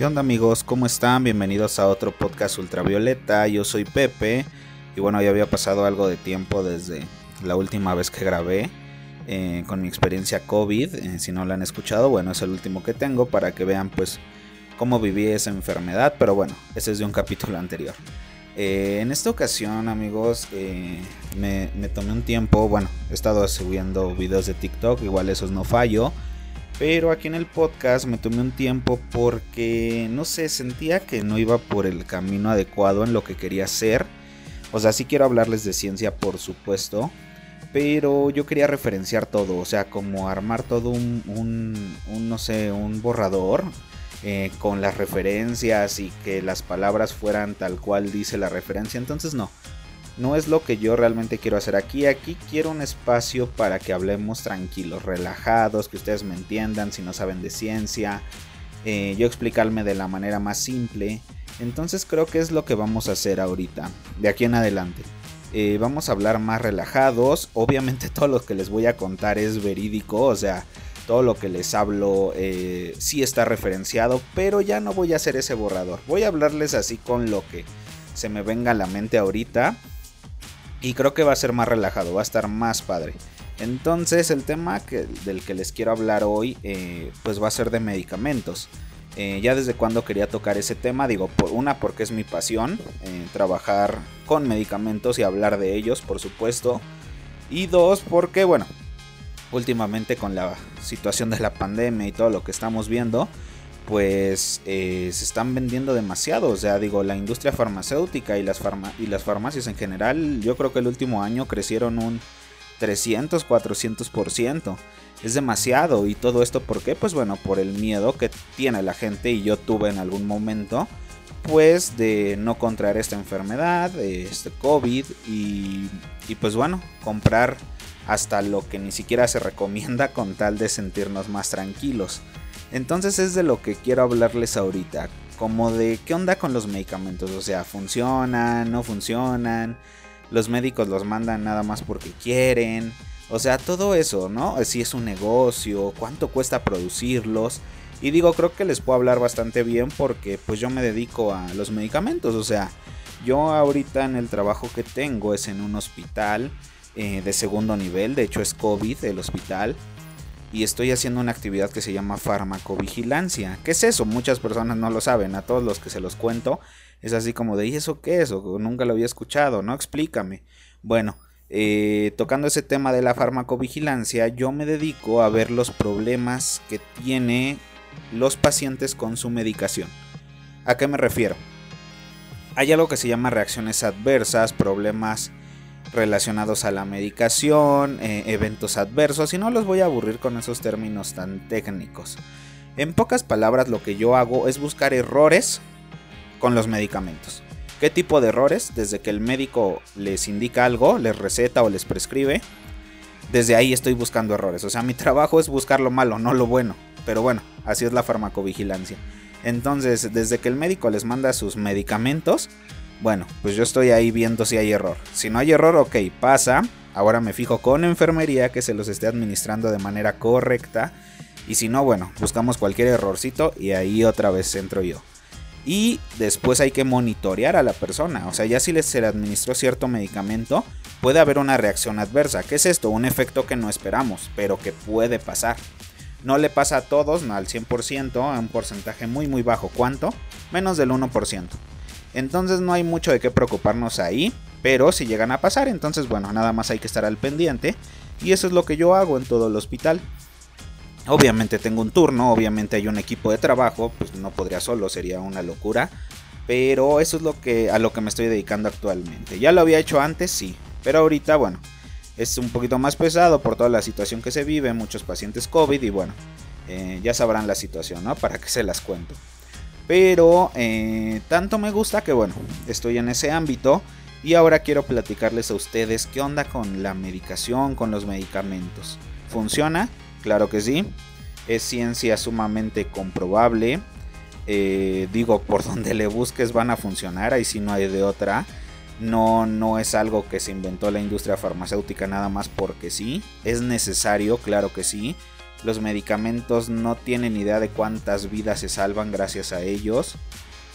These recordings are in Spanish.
¿Qué onda amigos? ¿Cómo están? Bienvenidos a otro podcast ultravioleta. Yo soy Pepe y bueno, ya había pasado algo de tiempo desde la última vez que grabé eh, con mi experiencia COVID. Eh, si no lo han escuchado, bueno, es el último que tengo para que vean pues cómo viví esa enfermedad. Pero bueno, ese es de un capítulo anterior. Eh, en esta ocasión amigos me, me tomé un tiempo, bueno, he estado subiendo videos de TikTok, igual esos no fallo. Pero aquí en el podcast me tomé un tiempo porque, no sé, sentía que no iba por el camino adecuado en lo que quería hacer. O sea, sí quiero hablarles de ciencia, por supuesto. Pero yo quería referenciar todo, o sea, como armar todo un, un, no sé, un borrador eh, con las referencias y que las palabras fueran tal cual dice la referencia. Entonces no, no es lo que yo realmente quiero hacer aquí. Aquí quiero un espacio para que hablemos tranquilos, relajados, que ustedes me entiendan si no saben de ciencia. Eh, yo explicarme de la manera más simple. Entonces creo que es lo que vamos a hacer ahorita, de aquí en adelante. Eh, vamos a hablar más relajados. Obviamente todo lo que les voy a contar es verídico, o sea, todo lo que les hablo eh, sí está referenciado, pero ya no voy a hacer ese borrador. Voy a hablarles así con lo que se me venga a la mente ahorita. Y creo que va a ser más relajado, va a estar más padre. Entonces el tema del que les quiero hablar hoy eh, pues va a ser de medicamentos. Eh, ya desde cuando quería tocar ese tema, digo, por una porque es mi pasión, eh, trabajar con medicamentos y hablar de ellos, por supuesto. Y dos, porque bueno, últimamente con la situación de la pandemia y todo lo que estamos viendo, pues eh, se están vendiendo demasiado. O sea, digo, la industria farmacéutica y las, y las farmacias en general, yo creo que el último año crecieron un 300, 400%. Es demasiado. Y todo esto, ¿por qué? Pues bueno, por el miedo que tiene la gente y yo tuve en algún momento. Pues de no contraer esta enfermedad, este COVID y, y pues bueno, comprar hasta lo que ni siquiera se recomienda con tal de sentirnos más tranquilos. Entonces es de lo que quiero hablarles ahorita, como de qué onda con los medicamentos, o sea, funcionan, no funcionan, los médicos los mandan nada más porque quieren, o sea, todo eso, ¿no? Si es un negocio, cuánto cuesta producirlos. Y digo, creo que les puedo hablar bastante bien porque pues yo me dedico a los medicamentos, o sea, yo ahorita en el trabajo que tengo es en un hospital eh, de segundo nivel, de hecho es COVID el hospital y estoy haciendo una actividad que se llama farmacovigilancia. ¿Qué es eso? Muchas personas no lo saben, a todos los que se los cuento es así como de, ¿y eso qué es? O nunca lo había escuchado, ¿no? Explícame. Bueno, eh, tocando ese tema de la farmacovigilancia, yo me dedico a ver los problemas que tiene los pacientes con su medicación. ¿A qué me refiero? Hay algo que se llama reacciones adversas, problemas relacionados a la medicación, eh, eventos adversos, y no los voy a aburrir con esos términos tan técnicos. En pocas palabras, lo que yo hago es buscar errores con los medicamentos. ¿Qué tipo de errores? Desde que el médico les indica algo, les receta o les prescribe, desde ahí estoy buscando errores. O sea, mi trabajo es buscar lo malo, no lo bueno. Pero bueno, así es la farmacovigilancia. Entonces, desde que el médico les manda sus medicamentos, bueno, pues yo estoy ahí viendo si hay error. Si no hay error, ok, pasa. Ahora me fijo con enfermería que se los esté administrando de manera correcta. Y si no, bueno, buscamos cualquier errorcito y ahí otra vez entro yo. Y después hay que monitorear a la persona. O sea, ya si se le administró cierto medicamento, puede haber una reacción adversa. ¿Qué es esto? Un efecto que no esperamos, pero que puede pasar. No le pasa a todos, no al 100%, a un porcentaje muy muy bajo. ¿Cuánto? Menos del 1%. Entonces no hay mucho de qué preocuparnos ahí. Pero si llegan a pasar, entonces bueno, nada más hay que estar al pendiente. Y eso es lo que yo hago en todo el hospital. Obviamente tengo un turno, obviamente hay un equipo de trabajo, pues no podría solo, sería una locura. Pero eso es lo que a lo que me estoy dedicando actualmente. Ya lo había hecho antes, sí, pero ahorita bueno, es un poquito más pesado por toda la situación que se vive, muchos pacientes COVID y bueno, eh, ya sabrán la situación, ¿no? Para que se las cuento. Pero eh, tanto me gusta que bueno, estoy en ese ámbito y ahora quiero platicarles a ustedes qué onda con la medicación, con los medicamentos. ¿Funciona? Claro que sí. Es ciencia sumamente comprobable. Eh, digo, por donde le busques van a funcionar, ahí si no hay de otra. No, no es algo que se inventó la industria farmacéutica nada más porque sí. Es necesario, claro que sí. Los medicamentos no tienen idea de cuántas vidas se salvan gracias a ellos.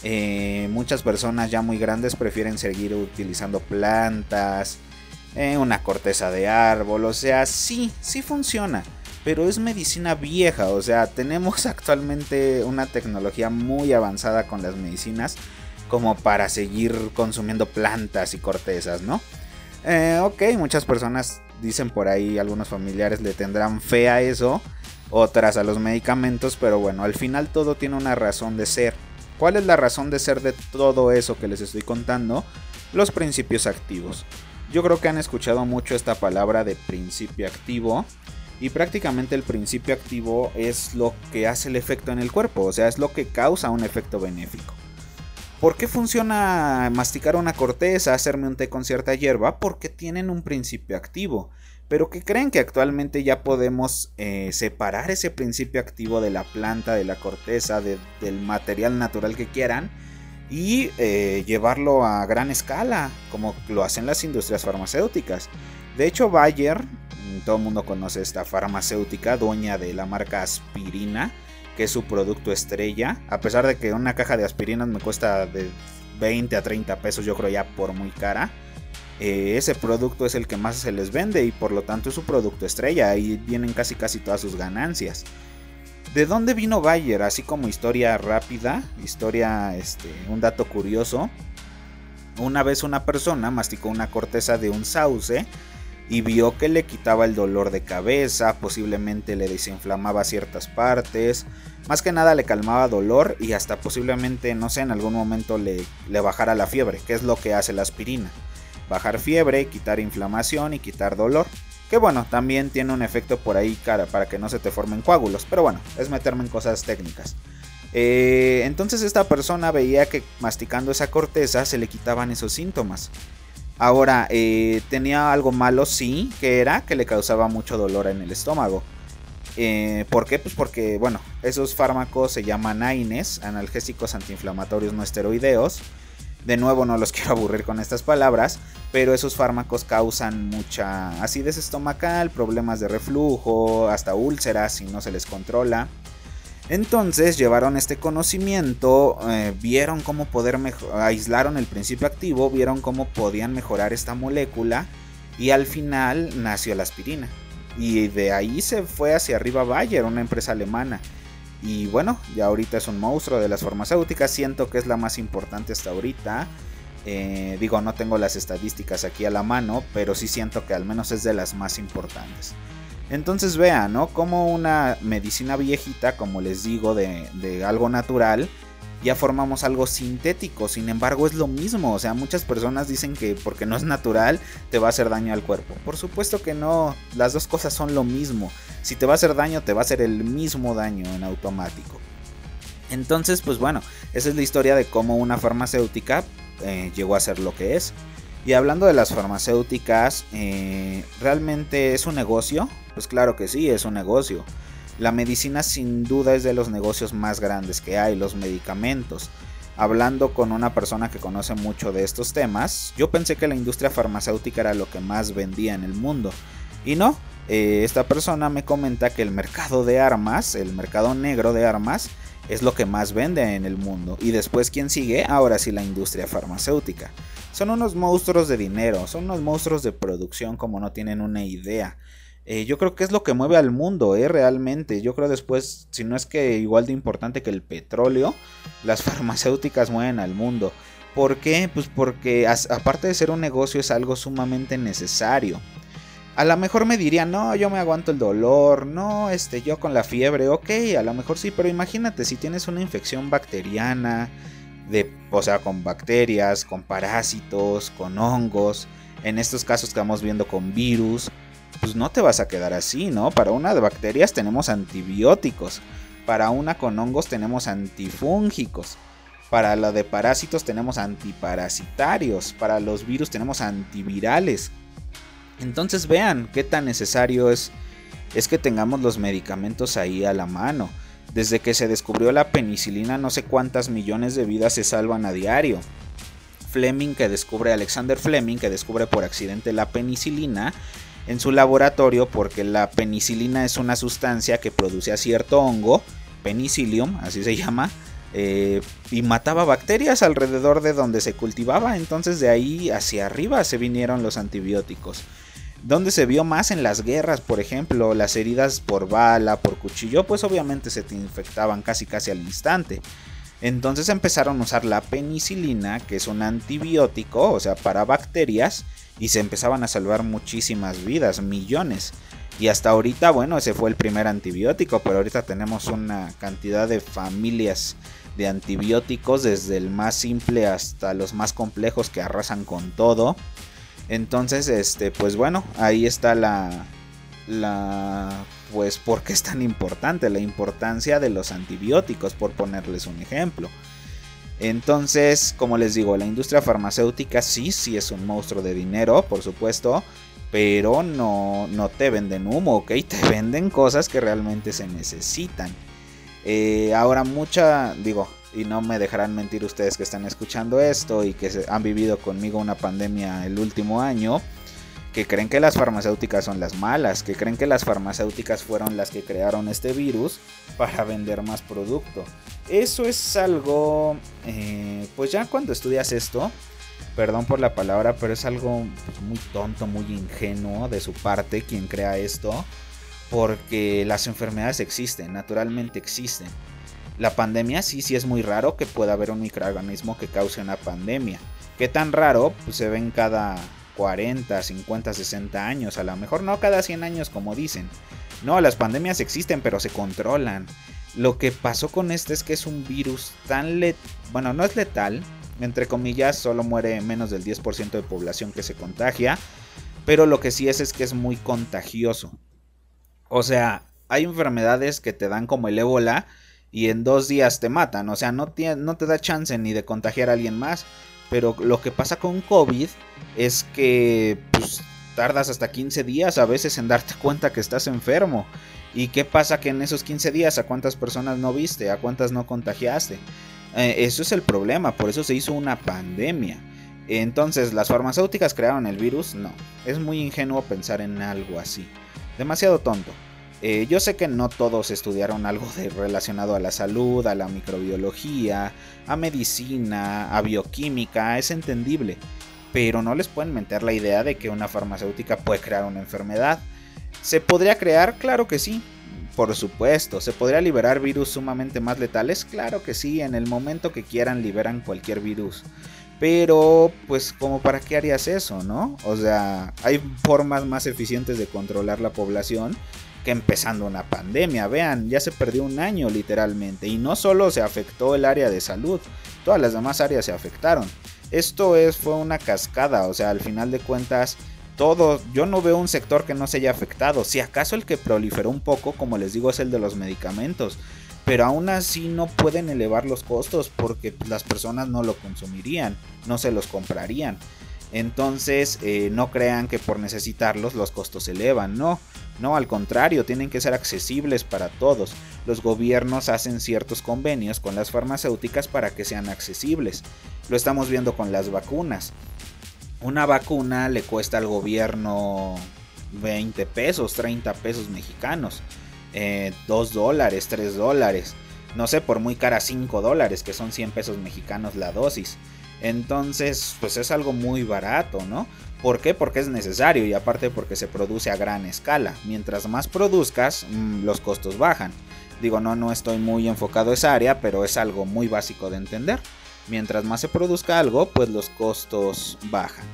Eh, muchas personas ya muy grandes prefieren seguir utilizando plantas, eh, una corteza de árbol, o sea, sí, sí funciona, pero es medicina vieja, o sea, tenemos actualmente una tecnología muy avanzada con las medicinas como para seguir consumiendo plantas y cortezas, ¿no? Eh, ok, muchas personas dicen por ahí, algunos familiares le tendrán fe a eso, otras a los medicamentos, pero bueno, al final todo tiene una razón de ser. ¿Cuál es la razón de ser de todo eso que les estoy contando? Los principios activos. Yo creo que han escuchado mucho esta palabra de principio activo. Y prácticamente el principio activo es lo que hace el efecto en el cuerpo, o sea, es lo que causa un efecto benéfico. ¿Por qué funciona masticar una corteza, hacerme un té con cierta hierba? Porque tienen un principio activo pero que creen que actualmente ya podemos eh, separar ese principio activo de la planta, de la corteza, del material natural que quieran y eh, llevarlo a gran escala, como lo hacen las industrias farmacéuticas. De hecho, Bayer, mm, todo el mundo conoce esta farmacéutica, dueña de la marca Aspirina, que es su producto estrella, a pesar de que una caja de aspirinas me cuesta de 20 a 30 pesos, yo creo ya por muy cara eh, ese producto es el que más se les vende y por lo tanto es su producto estrella. Ahí vienen casi casi todas sus ganancias. ¿De dónde vino Bayer? Así como historia rápida, historia, este, un dato curioso. Una vez una persona masticó una corteza de un sauce y vio que le quitaba el dolor de cabeza, posiblemente le desinflamaba ciertas partes, más que nada le calmaba dolor y hasta posiblemente, no sé, en algún momento le, le bajara la fiebre, que es lo que hace la aspirina bajar fiebre, quitar inflamación y quitar dolor. Que bueno, también tiene un efecto por ahí cara para que no se te formen coágulos. Pero bueno, es meterme en cosas técnicas. Eh, entonces esta persona veía que masticando esa corteza se le quitaban esos síntomas. Ahora, eh, tenía algo malo, sí, que era que le causaba mucho dolor en el estómago. Eh, ¿Por qué? Pues porque, bueno, esos fármacos se llaman AINES, analgésicos antiinflamatorios no esteroideos. De nuevo no los quiero aburrir con estas palabras, pero esos fármacos causan mucha acidez estomacal, problemas de reflujo, hasta úlceras si no se les controla. Entonces llevaron este conocimiento, eh, vieron cómo poder aislaron el principio activo, vieron cómo podían mejorar esta molécula y al final nació la aspirina. Y de ahí se fue hacia arriba Bayer, una empresa alemana. Y bueno, ya ahorita es un monstruo de las farmacéuticas. Siento que es la más importante hasta ahorita. Eh, digo, no tengo las estadísticas aquí a la mano, pero sí siento que al menos es de las más importantes. Entonces vean, ¿no? Como una medicina viejita, como les digo, de, algo natural, ya formamos algo sintético. Sin embargo, es lo mismo. O sea, muchas personas dicen que porque no es natural te va a hacer daño al cuerpo. Por supuesto que no. Las dos cosas son lo mismo. Si te va a hacer daño, te va a hacer el mismo daño en automático. Entonces, pues bueno, esa es la historia de cómo una farmacéutica eh, llegó a ser lo que es. Y hablando de las farmacéuticas, eh, ¿realmente es un negocio? Pues claro que sí, es un negocio. La medicina sin duda es de los negocios más grandes que hay, los medicamentos. Hablando con una persona que conoce mucho de estos temas, yo pensé que la industria farmacéutica era lo que más vendía en el mundo. Y no, eh, esta persona me comenta que el mercado de armas, el mercado negro de armas, es lo que más vende en el mundo. Y después, ¿quién sigue? Ahora sí la industria farmacéutica. Son unos monstruos de dinero, son unos monstruos de producción como no tienen una idea. Eh, yo creo que es lo que mueve al mundo, eh, realmente. Yo creo después, si no es que igual de importante que el petróleo, las farmacéuticas mueven al mundo. ¿Por qué? Pues porque aparte de ser un negocio es algo sumamente necesario. A lo mejor me dirían, no, yo me aguanto el dolor, no, este, yo con la fiebre, ok, a lo mejor sí, pero imagínate si tienes una infección bacteriana, de, o sea, con bacterias, con parásitos, con hongos, en estos casos que estamos viendo con virus, pues no te vas a quedar así, ¿no? Para una de bacterias tenemos antibióticos, para una con hongos tenemos antifúngicos, para la de parásitos tenemos antiparasitarios, para los virus tenemos antivirales. Entonces vean qué tan necesario es, es que tengamos los medicamentos ahí a la mano. Desde que se descubrió la penicilina no sé cuántas millones de vidas se salvan a diario. Fleming que descubre, Alexander Fleming que descubre por accidente la penicilina, en su laboratorio porque la penicilina es una sustancia que produce a cierto hongo, penicillium, así se llama, eh, y mataba bacterias alrededor de donde se cultivaba. Entonces de ahí hacia arriba se vinieron los antibióticos. Donde se vio más en las guerras, por ejemplo, las heridas por bala, por cuchillo, pues obviamente se te infectaban casi casi al instante. Entonces empezaron a usar la penicilina, que es un antibiótico, o sea, para bacterias, y se empezaban a salvar muchísimas vidas, millones. Y hasta ahorita, bueno, ese fue el primer antibiótico, pero ahorita tenemos una cantidad de familias de antibióticos, desde el más simple hasta los más complejos que arrasan con todo. Entonces, este, pues bueno, ahí está la, la, pues, ¿por qué es tan importante? La importancia de los antibióticos, por ponerles un ejemplo. Entonces, como les digo, la industria farmacéutica sí, sí es un monstruo de dinero, por supuesto, pero no, no te venden humo, ¿ok? Te venden cosas que realmente se necesitan. Eh, ahora mucha, digo, y no me dejarán mentir ustedes que están escuchando esto y que han vivido conmigo una pandemia el último año, que creen que las farmacéuticas son las malas, que creen que las farmacéuticas fueron las que crearon este virus para vender más producto. Eso es algo, eh, pues ya cuando estudias esto, perdón por la palabra, pero es algo muy tonto, muy ingenuo de su parte quien crea esto, porque las enfermedades existen, naturalmente existen. La pandemia sí, sí es muy raro que pueda haber un microorganismo que cause una pandemia. ¿Qué tan raro? Pues se ven cada 40, 50, 60 años, a lo mejor no cada 100 años como dicen. No, las pandemias existen pero se controlan. Lo que pasó con este es que es un virus tan letal, bueno, no es letal, entre comillas, solo muere menos del 10% de población que se contagia, pero lo que sí es es que es muy contagioso. O sea, hay enfermedades que te dan como el ébola y en dos días te matan, o sea, no no te da chance ni de contagiar a alguien más. Pero lo que pasa con COVID es que pues, tardas hasta 15 días a veces en darte cuenta que estás enfermo. ¿Y qué pasa que en esos 15 días a cuántas personas no viste, a cuántas no contagiaste? Eh, eso es el problema, por eso se hizo una pandemia. Entonces, ¿las farmacéuticas crearon el virus? No, es muy ingenuo pensar en algo así. Demasiado tonto. Eh, yo sé que no todos estudiaron algo relacionado a la salud, a la microbiología, a medicina, a bioquímica, es entendible, pero no les pueden meter la idea de que una farmacéutica puede crear una enfermedad. ¿Se podría crear? Claro que sí. Por supuesto, ¿se podría liberar virus sumamente más letales? Claro que sí, en el momento que quieran liberan cualquier virus. Pero, pues, como para qué harías eso, ¿no? O sea, hay formas más eficientes de controlar la población que empezando una pandemia. Vean, ya se perdió un año literalmente. Y no solo se afectó el área de salud, todas las demás áreas se afectaron. Esto es, fue una cascada, o sea, al final de cuentas todo, yo no veo un sector que no se haya afectado. Si acaso el que proliferó un poco, como les digo, es el de los medicamentos. Pero aún así no pueden elevar los costos porque las personas no lo consumirían, no se los comprarían. Entonces eh, no crean que por necesitarlos los costos se elevan, no. No, al contrario, tienen que ser accesibles para todos. Los gobiernos hacen ciertos convenios con las farmacéuticas para que sean accesibles. Lo estamos viendo con las vacunas. Una vacuna le cuesta al gobierno 20 pesos, 30 pesos mexicanos, 2 eh, dólares, 3 dólares, no sé, por muy cara 5 dólares, que son 100 pesos mexicanos la dosis. Entonces, pues es algo muy barato, ¿no? ¿Por qué? Porque es necesario y aparte porque se produce a gran escala. Mientras más produzcas, mm, los costos bajan. Digo, no, no estoy muy enfocado a esa área, pero es algo muy básico de entender. Mientras más se produzca algo, pues los costos bajan.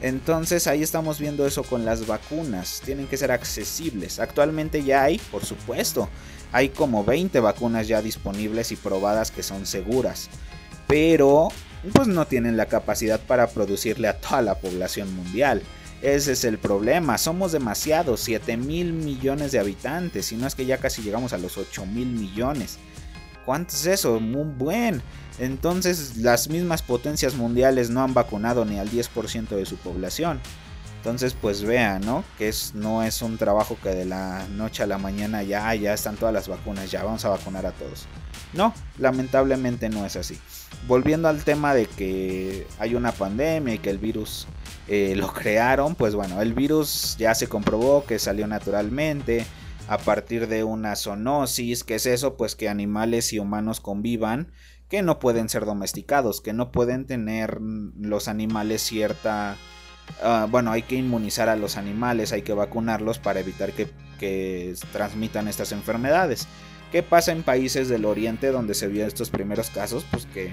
Entonces ahí estamos viendo eso con las vacunas. Tienen que ser accesibles. Actualmente ya hay, por supuesto, hay como 20 vacunas ya disponibles y probadas que son seguras. Pero pues no tienen la capacidad para producirle a toda la población mundial. Ese es el problema, somos demasiados, 7 mil millones de habitantes, y no es que ya casi llegamos a los 8 mil millones. ¿Cuánto es eso? Muy buen. Entonces las mismas potencias mundiales no han vacunado ni al 10% de su población. Entonces pues vean, ¿no? Que es, no es un trabajo que de la noche a la mañana ya, ya están todas las vacunas, ya vamos a vacunar a todos. No, lamentablemente no es así. Volviendo al tema de que hay una pandemia y que el virus eh, lo crearon, pues bueno, el virus ya se comprobó que salió naturalmente a partir de una zoonosis, que es eso, pues que animales y humanos convivan, que no pueden ser domesticados, que no pueden tener los animales cierta... Ah, bueno, hay que inmunizar a los animales, hay que vacunarlos para evitar que, que transmitan estas enfermedades. ¿Qué pasa en países del oriente donde se vio estos primeros casos? Pues que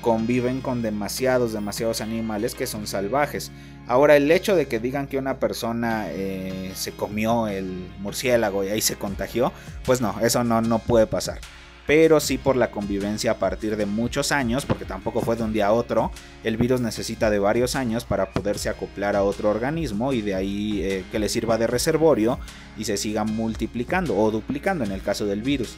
conviven con demasiados, demasiados animales que son salvajes. Ahora, el hecho de que digan que una persona eh, se comió el murciélago y ahí se contagió, pues no, eso no, no puede pasar. Pero sí por la convivencia a partir de muchos años, porque tampoco fue de un día a otro, el virus necesita de varios años para poderse acoplar a otro organismo y de ahí eh, que le sirva de reservorio y se siga multiplicando o duplicando en el caso del virus.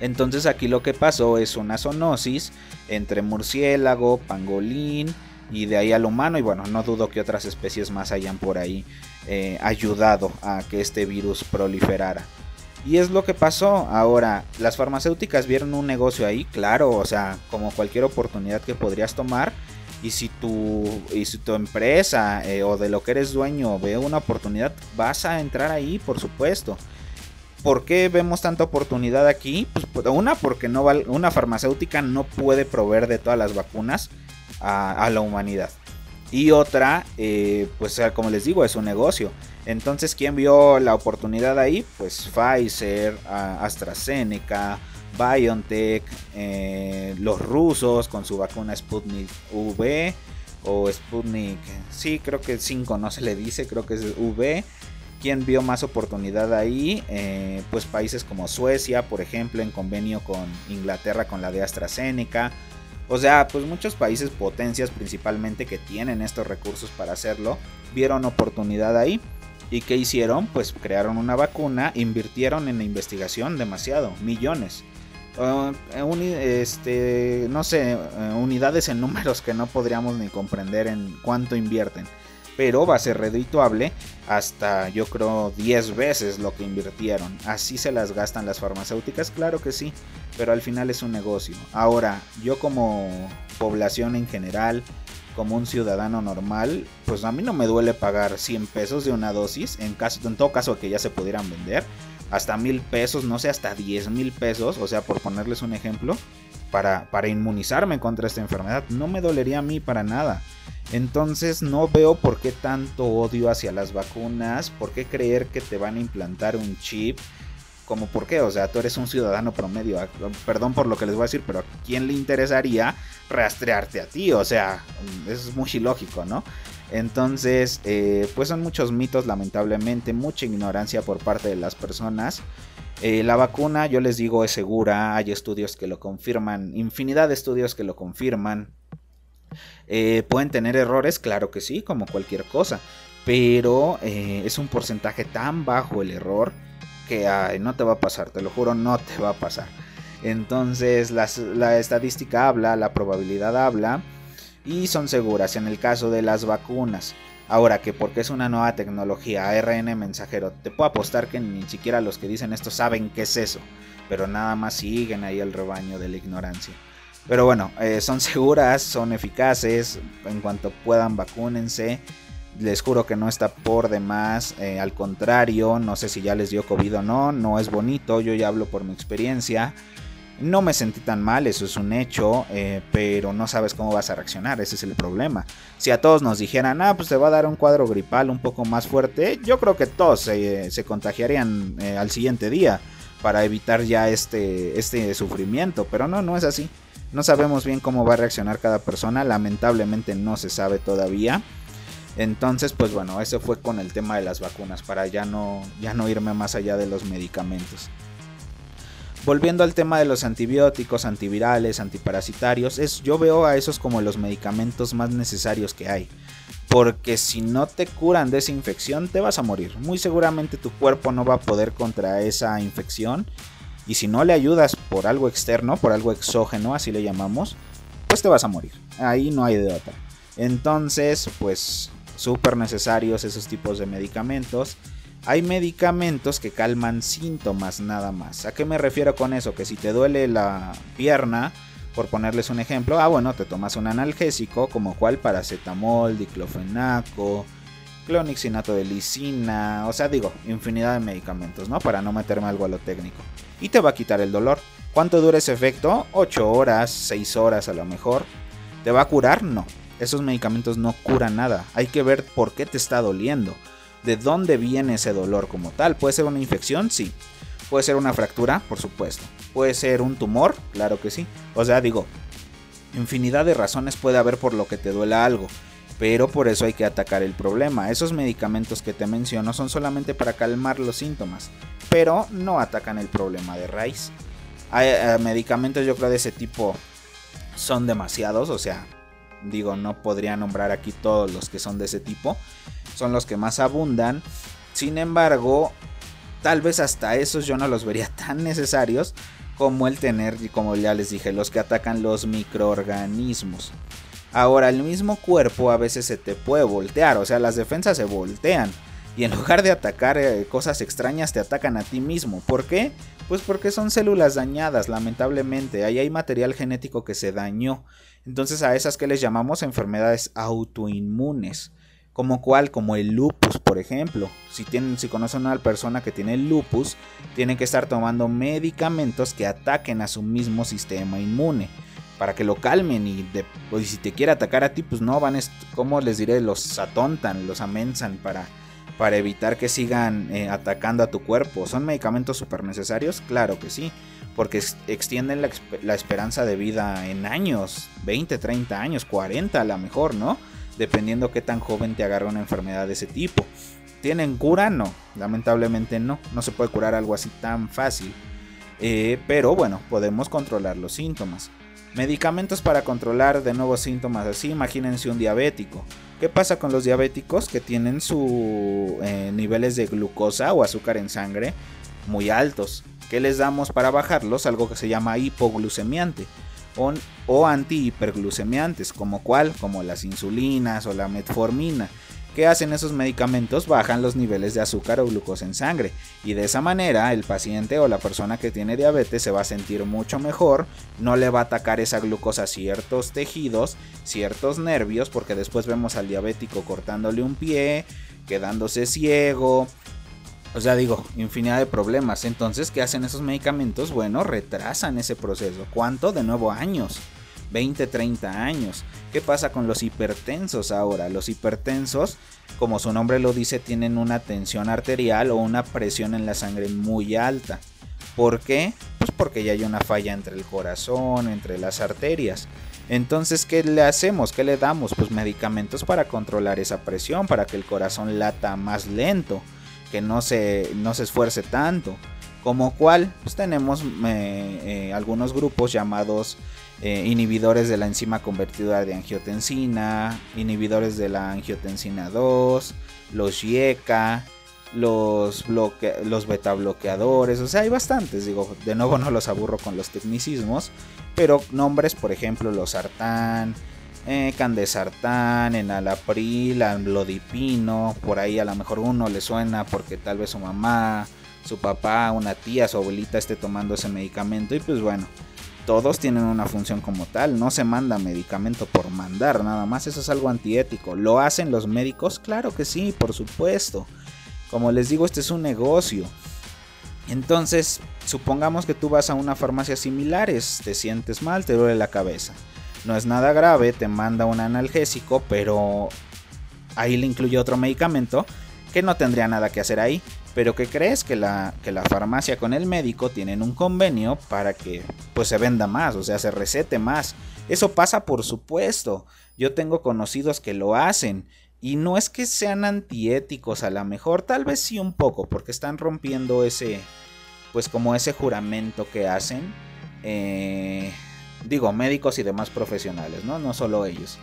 Entonces aquí lo que pasó es una zoonosis entre murciélago, pangolín y de ahí al humano y bueno, no dudo que otras especies más hayan por ahí eh, ayudado a que este virus proliferara. Y es lo que pasó. Ahora, las farmacéuticas vieron un negocio ahí, claro, o sea, como cualquier oportunidad que podrías tomar. Y si tu, y si tu empresa eh, o de lo que eres dueño ve una oportunidad, vas a entrar ahí, por supuesto. ¿Por qué vemos tanta oportunidad aquí? Pues una, porque no una farmacéutica no puede proveer de todas las vacunas a, la humanidad. Y otra, eh, pues como les digo, es un negocio. Entonces, ¿quién vio la oportunidad ahí? Pues Pfizer, AstraZeneca, BioNTech, eh, los rusos con su vacuna Sputnik V o Sputnik, sí, creo que 5 no se le dice, creo que es V. ¿Quién vio más oportunidad ahí? Eh, pues países como Suecia, por ejemplo, en convenio con Inglaterra con la de AstraZeneca. O sea, pues muchos países, potencias principalmente, que tienen estos recursos para hacerlo, vieron oportunidad ahí. ¿Y qué hicieron? Pues crearon una vacuna, invirtieron en la investigación demasiado, millones. Uh, este, no sé, uh, unidades en números que no podríamos ni comprender en cuánto invierten pero va a ser redituable hasta yo creo 10 veces lo que invirtieron. Así se las gastan las farmacéuticas, claro que sí, pero al final es un negocio. Ahora, yo como población en general, como un ciudadano normal, pues a mí no me duele pagar 100 pesos de una dosis, en, caso, en todo caso que ya se pudieran vender, hasta mil pesos, no sé, hasta 10 mil pesos, o sea, por ponerles un ejemplo, para, para inmunizarme contra esta enfermedad, no me dolería a mí para nada. Entonces no veo por qué tanto odio hacia las vacunas, por qué creer que te van a implantar un chip, como por qué, o sea, tú eres un ciudadano promedio, perdón por lo que les voy a decir, pero ¿a quién le interesaría rastrearte a ti? O sea, es muy ilógico, ¿no? Entonces, eh, pues son muchos mitos, lamentablemente, mucha ignorancia por parte de las personas. Eh, la vacuna, yo les digo, es segura, hay estudios que lo confirman, infinidad de estudios que lo confirman. Eh, ¿Pueden tener errores? Claro que sí, como cualquier cosa. Pero es un porcentaje tan bajo el error que no te va a pasar, te lo juro, no te va a pasar. Entonces la estadística habla, la probabilidad habla y son seguras en el caso de las vacunas. Ahora que porque es una nueva tecnología ARN mensajero, te puedo apostar que ni siquiera los que dicen esto saben qué es eso, pero nada más siguen ahí el rebaño de la ignorancia. Pero bueno, eh, son seguras, son eficaces. En cuanto puedan, vacúnense. Les juro que no está por demás. Eh, al contrario, no sé si ya les dio COVID o no. No es bonito. Yo ya hablo por mi experiencia. No me sentí tan mal, eso es un hecho, eh, pero no sabes cómo vas a reaccionar, ese es el problema. Si a todos nos dijeran, ah, pues te va a dar un cuadro gripal un poco más fuerte, yo creo que todos se contagiarían al siguiente día para evitar ya este, este sufrimiento, pero no, no es así. No sabemos bien cómo va a reaccionar cada persona, lamentablemente no se sabe todavía. Entonces, pues bueno, eso fue con el tema de las vacunas, para ya no, ya no irme más allá de los medicamentos. Volviendo al tema de los antibióticos, antivirales, antiparasitarios, es, yo veo a esos como los medicamentos más necesarios que hay. Porque si no te curan de esa infección, te vas a morir. Muy seguramente tu cuerpo no va a poder contra esa infección y si no le ayudas por algo externo, por algo exógeno, así le llamamos, pues te vas a morir. Ahí no hay de otra. Entonces, pues súper necesarios esos tipos de medicamentos. Hay medicamentos que calman síntomas nada más. ¿A qué me refiero con eso? Que si te duele la pierna, Por ponerles un ejemplo, ah bueno, te tomas un analgésico como cual paracetamol, diclofenaco, clonixinato de lisina, o sea, digo, infinidad de medicamentos, ¿no? Para no meterme algo a lo técnico. Y te va a quitar el dolor. ¿Cuánto dura ese efecto? 8 horas, 6 horas a lo mejor. ¿Te va a curar? No. Esos medicamentos no curan nada. Hay que ver por qué te está doliendo. De dónde viene ese dolor como tal. ¿Puede ser una infección? Sí. ¿Puede ser una fractura? Por supuesto. ¿Puede ser un tumor? Claro que sí. O sea, digo, infinidad de razones puede haber por lo que te duela algo pero por eso hay que atacar el problema. Esos medicamentos que te menciono son solamente para calmar los síntomas, pero no atacan el problema de raíz. Hay, eh, medicamentos yo creo de ese tipo son demasiados, o sea, digo, no podría nombrar aquí todos los que son de ese tipo, son los que más abundan. Sin embargo, tal vez hasta esos yo no los vería tan necesarios como el tener, como ya les dije, los que atacan los microorganismos. Ahora, el mismo cuerpo a veces se te puede voltear, o sea, las defensas se voltean. Y en lugar de atacar eh, cosas extrañas, te atacan a ti mismo. ¿Por qué? Pues porque son células dañadas, lamentablemente. Ahí hay material genético que se dañó. Entonces a esas que les llamamos enfermedades autoinmunes. Como cual, como el lupus, por ejemplo. Si, tienen, si conocen a una persona que tiene lupus, tienen que estar tomando medicamentos que ataquen a su mismo sistema inmune para que lo calmen y, si te quiere atacar a ti, pues no van, como les diré, los atontan, los amensan para, para evitar que sigan eh, atacando a tu cuerpo. ¿Son medicamentos súper necesarios? Claro que sí, porque extienden la, esperanza de vida en años, 20, 30 años, 40 a lo mejor, ¿no? Dependiendo qué tan joven te agarra una enfermedad de ese tipo. ¿Tienen cura? No, lamentablemente no, no se puede curar algo así tan fácil. Eh, pero bueno, podemos controlar los síntomas. Medicamentos para controlar de nuevos síntomas así, imagínense un diabético. ¿Qué pasa con los diabéticos que tienen sus eh, niveles de glucosa o azúcar en sangre muy altos? ¿Qué les damos para bajarlos? Algo que se llama hipoglucemiante o, antihiperglucemiantes, como cuál, como las insulinas o la metformina. ¿Qué hacen esos medicamentos? Bajan los niveles de azúcar o glucosa en sangre y de esa manera el paciente o la persona que tiene diabetes se va a sentir mucho mejor, no le va a atacar esa glucosa a ciertos tejidos, ciertos nervios, porque después vemos al diabético cortándole un pie, quedándose ciego, o sea, digo, infinidad de problemas. Entonces, ¿qué hacen esos medicamentos? Bueno, retrasan ese proceso. ¿Cuánto? De nuevo, años. 20, 30 años. ¿Qué pasa con los hipertensos ahora? Los hipertensos, como su nombre lo dice, tienen una tensión arterial o una presión en la sangre muy alta. ¿Por qué? Pues porque ya hay una falla entre el corazón, entre las arterias. Entonces, ¿qué le hacemos? ¿Qué le damos? Pues medicamentos para controlar esa presión, para que el corazón lata más lento, que no se, no se esfuerce tanto. Como cual, pues tenemos eh, eh, algunos grupos llamados eh, inhibidores de la enzima convertidora de angiotensina, inhibidores de la angiotensina 2, los YECA, los, los beta bloqueadores, o sea, hay bastantes, digo, de nuevo no los aburro con los tecnicismos, pero nombres, por ejemplo, los sartán, eh, candesartán, enalapril, amlodipino, por ahí a lo mejor uno le suena porque tal vez su mamá, su papá, una tía, su abuelita esté tomando ese medicamento y pues bueno, todos tienen una función como tal, no se manda medicamento por mandar, nada más eso es algo antiético. ¿Lo hacen los médicos? Claro que sí, por supuesto. Como les digo, este es un negocio. Entonces, supongamos que tú vas a una farmacia similares, te sientes mal, te duele la cabeza. No es nada grave, te manda un analgésico, pero ahí le incluye otro medicamento que no tendría nada que hacer ahí. Pero que crees que la, que la farmacia con el médico tienen un convenio para que pues se venda más, o sea, se recete más. Eso pasa por supuesto. Yo tengo conocidos que lo hacen. Y no es que sean antiéticos a lo mejor, tal vez sí un poco, porque están rompiendo ese, pues como ese juramento que hacen. Eh, digo, médicos y demás profesionales, ¿no? No solo ellos.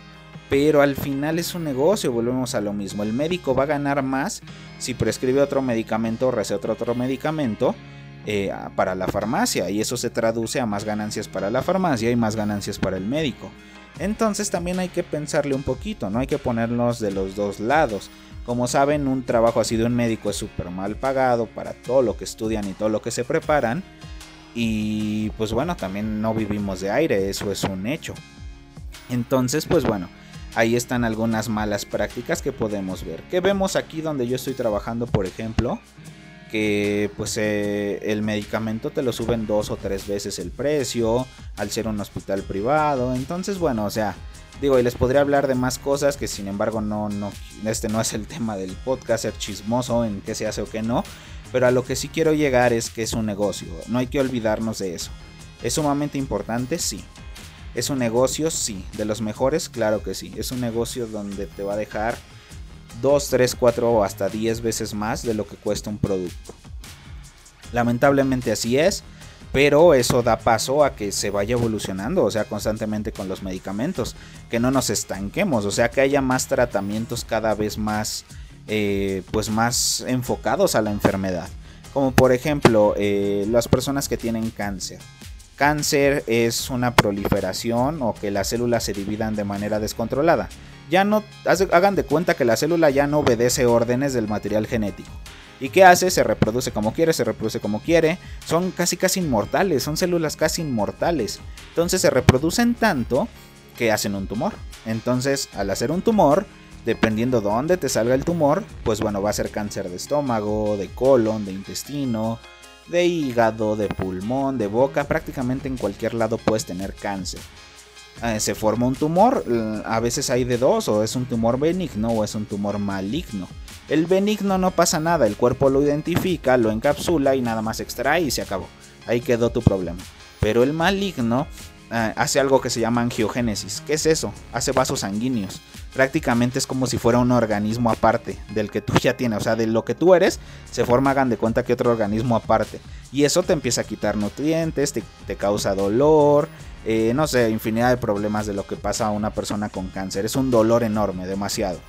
Pero al final es un negocio, volvemos a lo mismo. El médico va a ganar más si prescribe otro medicamento o receta otro medicamento eh, para la farmacia. Y eso se traduce a más ganancias para la farmacia y más ganancias para el médico. Entonces también hay que pensarle un poquito, no hay que ponernos de los dos lados. Como saben, un trabajo así de un médico es súper mal pagado para todo lo que estudian y todo lo que se preparan. Y pues bueno, también no vivimos de aire, eso es un hecho. Entonces, pues bueno, ahí están algunas malas prácticas que podemos ver. Que vemos aquí donde yo estoy trabajando, por ejemplo, que pues eh, el medicamento te lo suben dos o tres veces el precio al ser un hospital privado. Entonces, bueno, o sea, digo, y les podría hablar de más cosas que sin embargo no, no, este no es el tema del podcast, ser chismoso en qué se hace o qué no. Pero a lo que sí quiero llegar es que es un negocio, no hay que olvidarnos de eso. ¿Es sumamente importante? Sí. ¿Es un negocio? Sí. ¿De los mejores? Claro que sí. Es un negocio donde te va a dejar 2, 3, 4 o hasta 10 veces más de lo que cuesta un producto. Lamentablemente así es, pero eso da paso a que se vaya evolucionando, o sea, constantemente con los medicamentos, que no nos estanquemos, o sea, que haya más tratamientos cada vez más, eh, pues más enfocados a la enfermedad. Como por ejemplo, eh, las personas que tienen cáncer. Cáncer es una proliferación o que las células se dividan de manera descontrolada ya no hagan de cuenta que la célula ya no obedece órdenes del material genético. ¿Y qué hace? Se reproduce como quiere, se reproduce como quiere. Son casi casi inmortales, son células casi inmortales. Entonces se reproducen tanto que hacen un tumor. Entonces, al hacer un tumor, dependiendo de dónde te salga el tumor, pues bueno, va a ser cáncer de estómago, de colon, de intestino, de hígado, de pulmón, de boca, prácticamente en cualquier lado puedes tener cáncer. Eh, se forma un tumor, a veces hay de dos, o es un tumor benigno o es un tumor maligno. El benigno no pasa nada, el cuerpo lo identifica, lo encapsula y nada más extrae y se acabó. Ahí quedó tu problema. Pero el maligno eh, hace algo que se llama angiogénesis. ¿Qué es eso? Hace vasos sanguíneos. Prácticamente es como si fuera un organismo aparte del que tú ya tienes. O sea, de lo que tú eres, se forma, hagan de cuenta que otro organismo aparte. Y eso te empieza a quitar nutrientes, te, causa dolor, eh, no sé, infinidad de problemas de lo que pasa a una persona con cáncer. Es un dolor enorme, demasiado.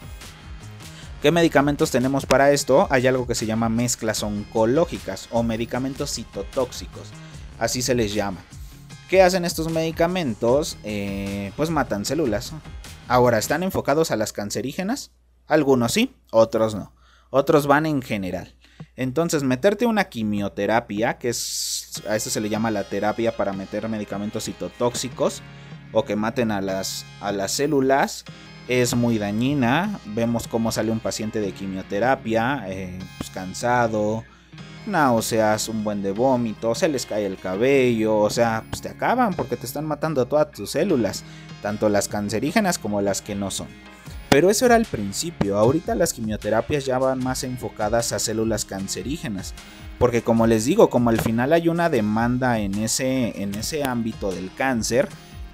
¿Qué medicamentos tenemos para esto? Hay algo que se llama mezclas oncológicas o medicamentos citotóxicos, así se les llama. ¿Qué hacen estos medicamentos? Eh, pues matan células. Ahora, ¿están enfocados a las cancerígenas? Algunos sí, otros no. Otros van en general. Entonces, meterte una quimioterapia, que es a eso se le llama la terapia para meter medicamentos citotóxicos o que maten a las, a las células, es muy dañina. Vemos cómo sale un paciente de quimioterapia, eh, pues, cansado, náuseas, un buen de vómito, se les cae el cabello, o sea, pues te acaban porque te están matando todas tus células, tanto las cancerígenas como las que no son. Pero eso era al principio, ahorita las quimioterapias ya van más enfocadas a células cancerígenas, porque como les digo, como al final hay una demanda en ese, en ese ámbito del cáncer,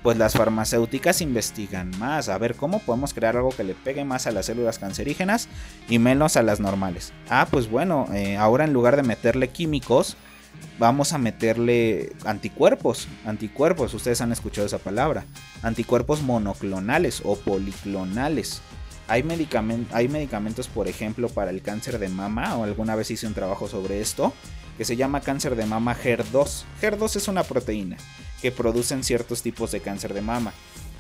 pues las farmacéuticas investigan más, a ver cómo podemos crear algo que le pegue más a las células cancerígenas y menos a las normales. Ah, pues bueno, eh, ahora en lugar de meterle químicos, vamos a meterle anticuerpos. Anticuerpos, ustedes han escuchado esa palabra. Anticuerpos monoclonales o policlonales. Hay, hay medicamentos, por ejemplo, para el cáncer de mama, o alguna vez hice un trabajo sobre esto, que se llama cáncer de mama HER2. HER2 es una proteína que producen ciertos tipos de cáncer de mama.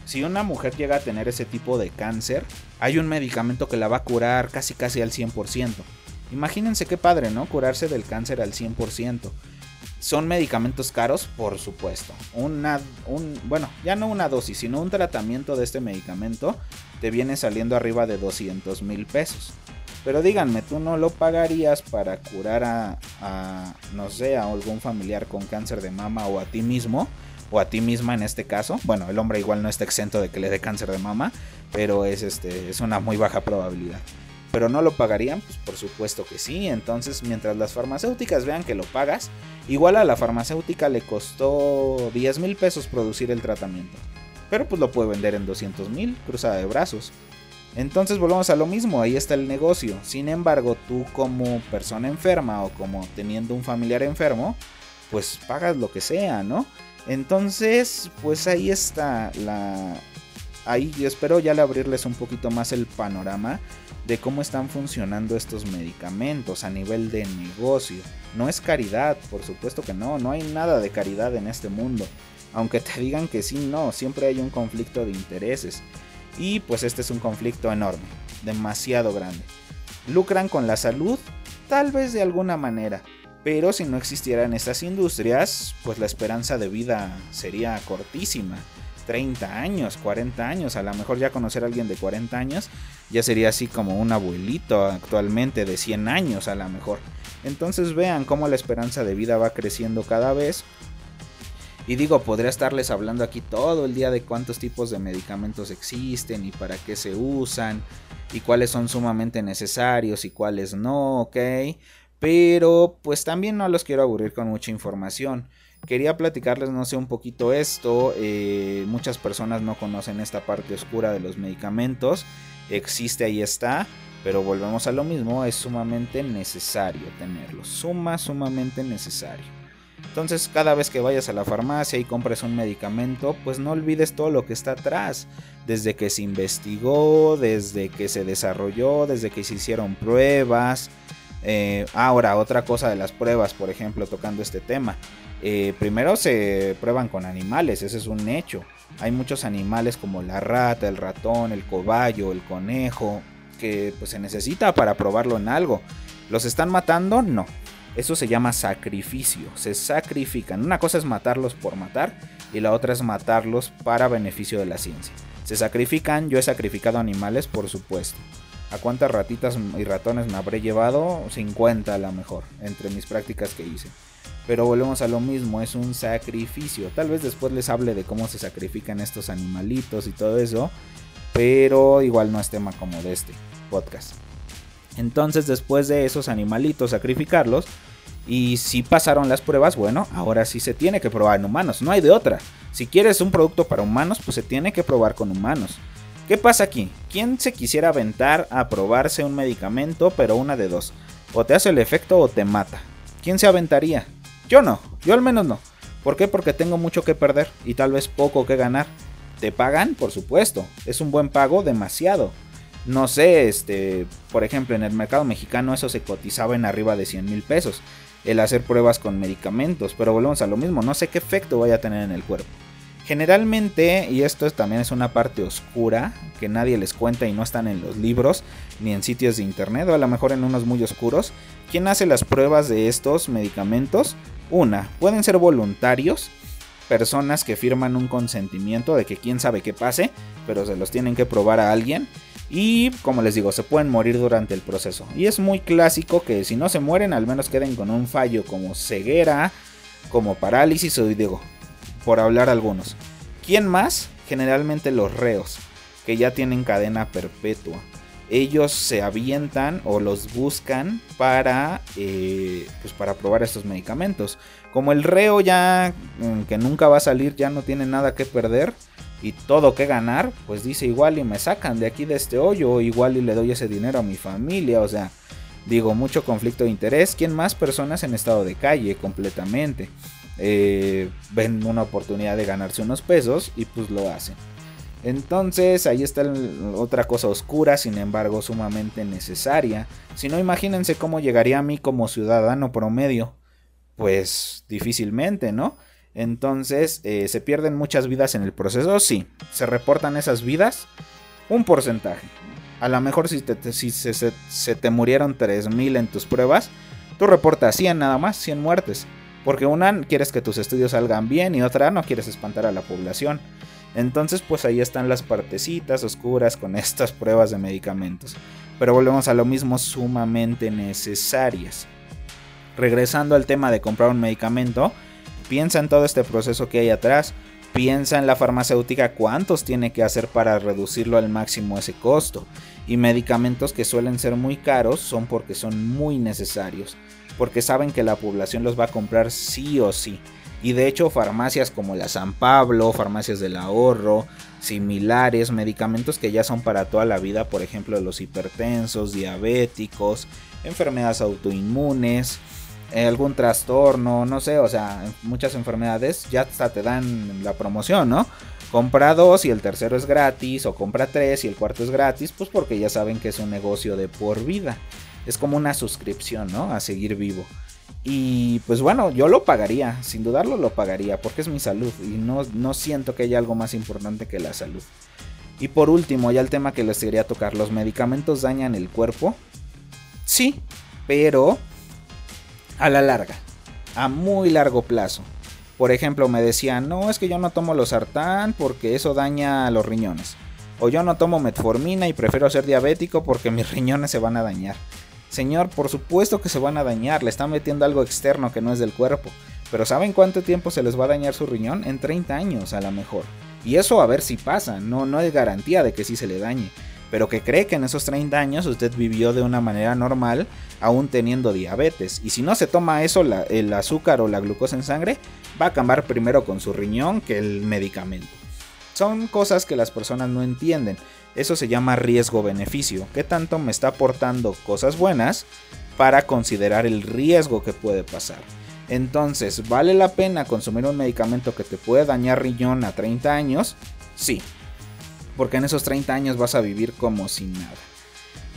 Si una mujer llega a tener ese tipo de cáncer, hay un medicamento que la va a curar casi casi al 100%. Imagínense qué padre, ¿no? Curarse del cáncer al 100%. Son medicamentos caros, por supuesto. Una, un, bueno, ya no una dosis, sino un tratamiento de este medicamento te viene saliendo arriba de 200 mil pesos. Pero díganme, ¿tú no lo pagarías para curar a, a, no sé, a algún familiar con cáncer de mama o a ti mismo? O a ti misma en este caso. Bueno, el hombre igual no está exento de que le dé cáncer de mama, pero es, este, es una muy baja probabilidad pero no lo pagarían, pues por supuesto que sí. Entonces, mientras las farmacéuticas vean que lo pagas, igual a la farmacéutica le costó 10 mil pesos producir el tratamiento. Pero pues lo puede vender en 200 mil, cruzada de brazos. Entonces volvemos a lo mismo, ahí está el negocio. Sin embargo, tú como persona enferma o como teniendo un familiar enfermo, pues pagas lo que sea, ¿no? Entonces, pues ahí está la... Ahí yo espero ya le abrirles un poquito más el panorama de cómo están funcionando estos medicamentos a nivel de negocio. No es caridad, por supuesto que no, no hay nada de caridad en este mundo. Aunque te digan que sí, no, siempre hay un conflicto de intereses. Y pues este es un conflicto enorme, demasiado grande. ¿Lucran con la salud? Tal vez de alguna manera. Pero si no existieran estas industrias, pues la esperanza de vida sería cortísima. 30 años, 40 años, a lo mejor ya conocer a alguien de 40 años ya sería así como un abuelito actualmente de 100 años a lo mejor. Entonces vean cómo la esperanza de vida va creciendo cada vez. Y digo, podría estarles hablando aquí todo el día de cuántos tipos de medicamentos existen y para qué se usan y cuáles son sumamente necesarios y cuáles no, ¿ok? Pero pues también no los quiero aburrir con mucha información. Quería platicarles, no sé, un poquito esto. Eh, muchas personas no conocen esta parte oscura de los medicamentos. Existe, ahí está. Pero volvemos a lo mismo, es sumamente necesario tenerlo. Suma, sumamente necesario. Entonces cada vez que vayas a la farmacia y compres un medicamento, pues no olvides todo lo que está atrás. Desde que se investigó, desde que se desarrolló, desde que se hicieron pruebas. Eh, ahora, otra cosa de las pruebas, por ejemplo, tocando este tema. Eh, primero se prueban con animales, ese es un hecho. Hay muchos animales como la rata, el ratón, el cobayo, el conejo, que pues, se necesita para probarlo en algo. ¿Los están matando? No. Eso se llama sacrificio. Se sacrifican. Una cosa es matarlos por matar y la otra es matarlos para beneficio de la ciencia. Se sacrifican, yo he sacrificado animales, por supuesto. ¿A cuántas ratitas y ratones me habré llevado? 50 a lo mejor, entre mis prácticas que hice. Pero volvemos a lo mismo, es un sacrificio. Tal vez después les hable de cómo se sacrifican estos animalitos y todo eso. Pero igual no es tema como de este podcast. Entonces después de esos animalitos sacrificarlos. Y si pasaron las pruebas, bueno, ahora sí se tiene que probar en humanos. No hay de otra. Si quieres un producto para humanos, pues se tiene que probar con humanos. ¿Qué pasa aquí? ¿Quién se quisiera aventar a probarse un medicamento, pero una de dos? O te hace el efecto o te mata. ¿Quién se aventaría? Yo no, yo al menos no. ¿Por qué? Porque tengo mucho que perder y tal vez poco que ganar. ¿Te pagan? Por supuesto. Es un buen pago, demasiado. No sé, este, por ejemplo, en el mercado mexicano eso se cotizaba en arriba de 100 mil pesos. El hacer pruebas con medicamentos. Pero volvemos a lo mismo, no sé qué efecto vaya a tener en el cuerpo. Generalmente, y esto también es una parte oscura que nadie les cuenta y no están en los libros ni en sitios de internet o a lo mejor en unos muy oscuros, ¿quién hace las pruebas de estos medicamentos? Una, pueden ser voluntarios, personas que firman un consentimiento de que quién sabe qué pase, pero se los tienen que probar a alguien. Y como les digo, se pueden morir durante el proceso. Y es muy clásico que si no se mueren, al menos queden con un fallo como ceguera, como parálisis o digo, por hablar algunos. ¿Quién más? Generalmente los reos, que ya tienen cadena perpetua. Ellos se avientan o los buscan para, eh, pues para probar estos medicamentos. Como el reo ya, mm, que nunca va a salir, ya no tiene nada que perder y todo que ganar, pues dice igual y me sacan de aquí de este hoyo, igual y le doy ese dinero a mi familia, o sea, digo, mucho conflicto de interés. ¿Quién más personas en estado de calle completamente? Eh, ven una oportunidad de ganarse unos pesos y pues lo hacen. Entonces ahí está otra cosa oscura, sin embargo sumamente necesaria. Si no, imagínense cómo llegaría a mí como ciudadano promedio. Pues difícilmente, ¿no? Entonces, eh, ¿se pierden muchas vidas en el proceso? Sí. ¿Se reportan esas vidas? Un porcentaje. A lo mejor si, si se, se, te murieron 3.000 en tus pruebas, tú reportas 100 nada más, 100 muertes. Porque una quieres que tus estudios salgan bien y otra no quieres espantar a la población. Entonces pues ahí están las partecitas oscuras con estas pruebas de medicamentos. Pero volvemos a lo mismo sumamente necesarias. Regresando al tema de comprar un medicamento, piensa en todo este proceso que hay atrás. Piensa en la farmacéutica cuántos tiene que hacer para reducirlo al máximo ese costo. Y medicamentos que suelen ser muy caros son porque son muy necesarios porque saben que la población los va a comprar sí o sí. Y de hecho farmacias como la San Pablo, farmacias del ahorro, similares, medicamentos que ya son para toda la vida, por ejemplo los hipertensos, diabéticos, enfermedades autoinmunes, eh, algún trastorno, no sé, o sea, muchas enfermedades ya hasta te dan la promoción, ¿no? Compra dos y el tercero es gratis, o compra tres y el cuarto es gratis, pues porque ya saben que es un negocio de por vida es como una suscripción, ¿no? A seguir vivo. Y pues bueno, yo lo pagaría, sin dudarlo lo pagaría, porque es mi salud y no, no siento que haya algo más importante que la salud. Y por último, ya el tema que les quería tocar, ¿los medicamentos dañan el cuerpo? Sí, pero a la larga. a muy largo plazo. Por ejemplo, me decían, no, es que yo no tomo los sartán porque eso daña los riñones. O yo no tomo metformina y prefiero ser diabético porque mis riñones se van a dañar. Señor, por supuesto que se van a dañar, le están metiendo algo externo que no es del cuerpo. Pero ¿saben cuánto tiempo se les va a dañar su riñón? En 30 años a lo mejor. Y eso a ver si pasa, no, no es garantía de que sí se le dañe. Pero que cree que en esos 30 años usted vivió de una manera normal, aún teniendo diabetes. Y si no se toma eso, el azúcar o la glucosa en sangre, va a acabar primero con su riñón que el medicamento. Son cosas que las personas no entienden. Eso se llama riesgo-beneficio. ¿Qué tanto me está aportando cosas buenas para considerar el riesgo que puede pasar? Entonces, ¿vale la pena consumir un medicamento que te puede dañar riñón a 30 años? Sí, porque en esos 30 años vas a vivir como sin nada.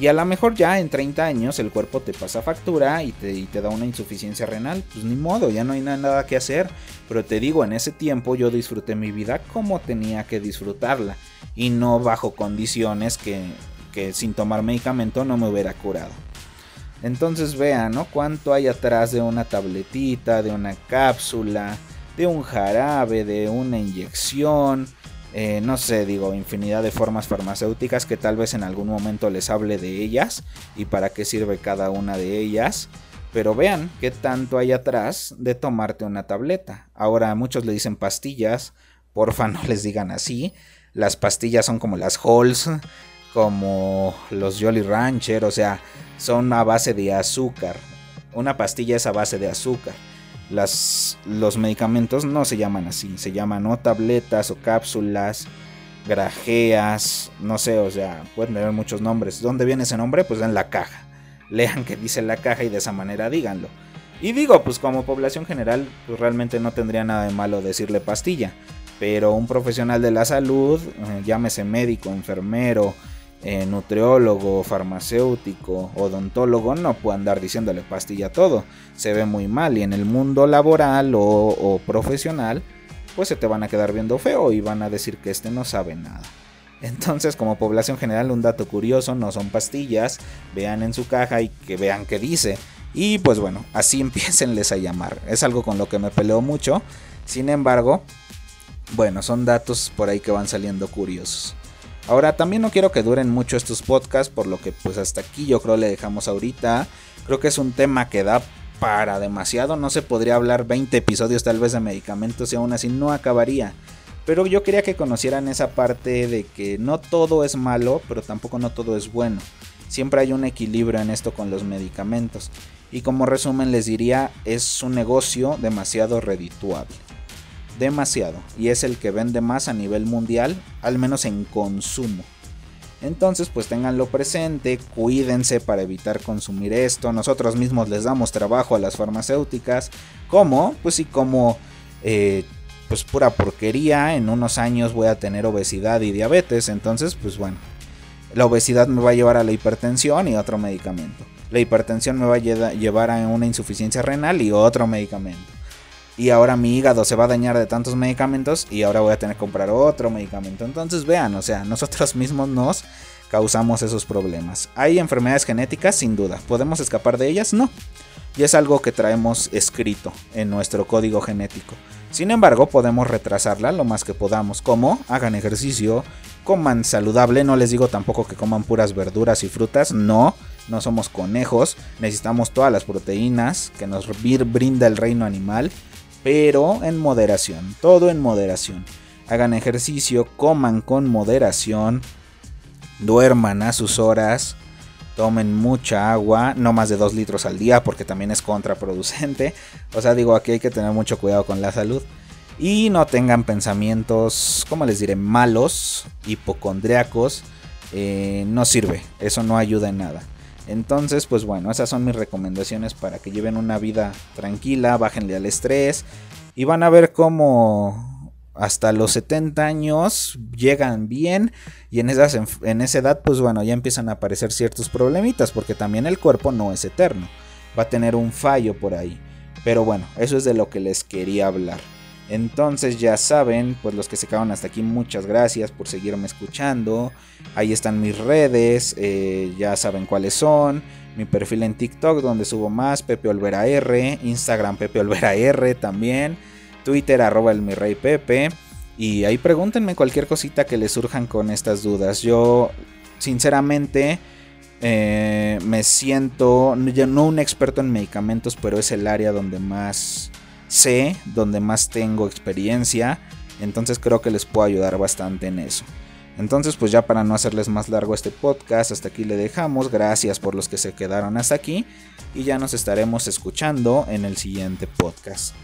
Y a lo mejor ya en 30 años el cuerpo te pasa factura y te, y te, da una insuficiencia renal. Pues ni modo, ya no hay nada que hacer. Pero te digo, en ese tiempo yo disfruté mi vida como tenía que disfrutarla. Y no bajo condiciones que, que sin tomar medicamento no me hubiera curado. Entonces vean, ¿no? Cuánto hay atrás de una tabletita, de una cápsula, de un jarabe, de una inyección. Eh, no sé, digo, infinidad de formas farmacéuticas que tal vez en algún momento les hable de ellas y para qué sirve cada una de ellas. Pero vean qué tanto hay atrás de tomarte una tableta. Ahora muchos le dicen pastillas, porfa no les digan así. Las pastillas son como las Halls, como los Jolly Rancher, o sea, son a base de azúcar. Una pastilla es a base de azúcar. Las, los medicamentos no se llaman así, se llaman o tabletas o cápsulas, grajeas, no sé, o sea, pueden tener muchos nombres. ¿Dónde viene ese nombre? Pues en la caja. Lean que dice la caja y de esa manera díganlo. Y digo, pues como población general, pues realmente no tendría nada de malo decirle pastilla. Pero un profesional de la salud, eh, llámese médico, enfermero, eh, nutriólogo, farmacéutico, odontólogo no puede andar diciéndole pastilla a todo. Se ve muy mal y en el mundo laboral o, profesional pues se te van a quedar viendo feo y van a decir que este no sabe nada. Entonces, como población general, un dato curioso, no son pastillas, vean en su caja y que vean qué dice. Y pues bueno, así empiecenles a llamar. Es algo con lo que me peleo mucho. Sin embargo, bueno, son datos por ahí que van saliendo curiosos. Ahora también no quiero que duren mucho estos podcasts, por lo que pues hasta aquí yo creo le dejamos ahorita. Creo que es un tema que da para demasiado, no se podría hablar 20 episodios tal vez de medicamentos y aún así no acabaría. Pero yo quería que conocieran esa parte de que no todo es malo, pero tampoco no todo es bueno. Siempre hay un equilibrio en esto con los medicamentos. Y como resumen les diría, es un negocio demasiado redituable demasiado y es el que vende más a nivel mundial, al menos en consumo. Entonces pues tenganlo presente, cuídense para evitar consumir esto, nosotros mismos les damos trabajo a las farmacéuticas, como pues sí como eh, pues pura porquería, en unos años voy a tener obesidad y diabetes, entonces pues bueno, la obesidad me va a llevar a la hipertensión y otro medicamento. La hipertensión me va a llevar a una insuficiencia renal y otro medicamento y ahora mi hígado se va a dañar de tantos medicamentos y ahora voy a tener que comprar otro medicamento. Entonces vean, o sea, nosotros mismos nos causamos esos problemas. ¿Hay enfermedades genéticas? Sin duda. ¿Podemos escapar de ellas? No. Y es algo que traemos escrito en nuestro código genético. Sin embargo, podemos retrasarla lo más que podamos. Como hagan ejercicio, coman saludable. No les digo tampoco que coman puras verduras y frutas. No, no somos conejos. Necesitamos todas las proteínas que nos brinda el reino animal pero en moderación, todo en moderación. Hagan ejercicio, coman con moderación, duerman a sus horas, tomen mucha agua, no más de 2 litros al día porque también es contraproducente. O sea, digo, aquí hay que tener mucho cuidado con la salud. Y no tengan pensamientos, como les diré, malos, hipocondriacos. Eh, no sirve, eso no ayuda en nada. Entonces, pues bueno, esas son mis recomendaciones para que lleven una vida tranquila, bájenle al estrés y van a ver cómo hasta los 70 años llegan bien y en, esas, en esa edad, pues bueno, ya empiezan a aparecer ciertos problemitas porque también el cuerpo no es eterno, va a tener un fallo por ahí. Pero bueno, eso es de lo que les quería hablar. Entonces ya saben, pues los que se quedaron hasta aquí, muchas gracias por seguirme escuchando. Ahí están mis redes, eh, ya saben cuáles son. Mi perfil en TikTok donde subo más, Pepe Olvera R, Instagram Pepe Olvera R también, Twitter arroba el mi rey Pepe. Y ahí pregúntenme cualquier cosita que les surjan con estas dudas. Yo, sinceramente, eh, me siento, no un experto en medicamentos, pero es el área donde más sé, donde más tengo experiencia, entonces creo que les puedo ayudar bastante en eso. Entonces, pues ya para no hacerles más largo este podcast, hasta aquí le dejamos. Gracias por los que se quedaron hasta aquí y ya nos estaremos escuchando en el siguiente podcast.